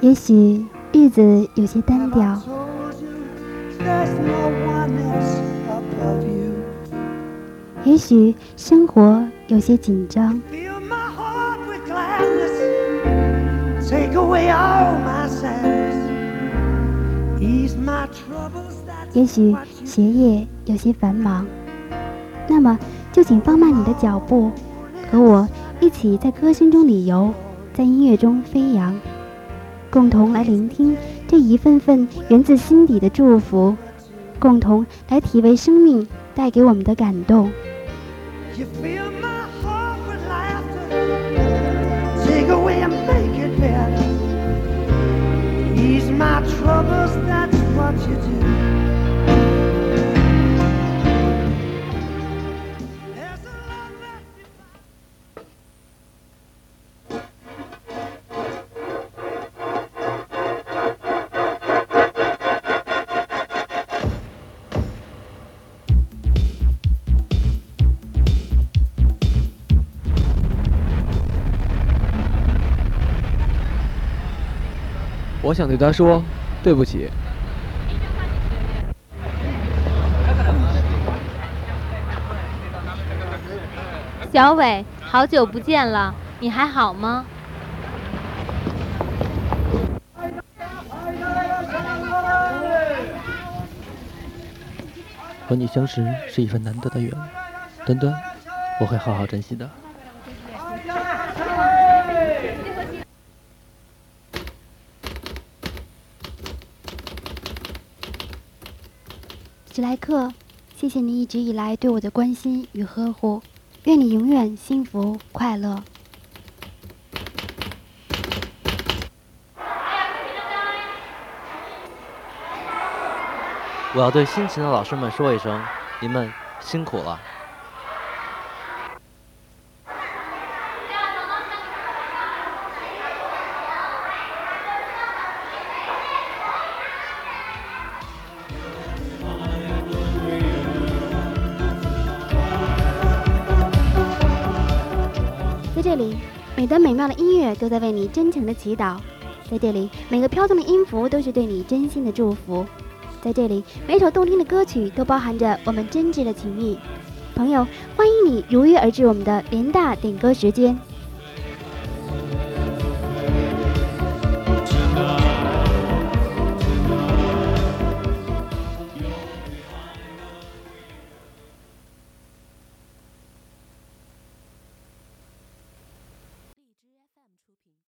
也许日子有些单调，也许生活有些紧张。也许学业有些繁忙，那么就请放慢你的脚步，和我一起在歌声中旅游，在音乐中飞扬，共同来聆听这一份份源自心底的祝福，共同来体味生命带给我们的感动。我想对他说，对不起。小伟，好久不见了，你还好吗？和你相识是一份难得的缘，端端，我会好好珍惜的。史莱克，谢谢你一直以来对我的关心与呵护，愿你永远幸福快乐。我要对辛勤的老师们说一声，你们辛苦了。这里，每段美妙的音乐都在为你真诚的祈祷；在这里，每个飘动的音符都是对你真心的祝福；在这里，每首动听的歌曲都包含着我们真挚的情谊。朋友，欢迎你如约而至我们的联大点歌时间。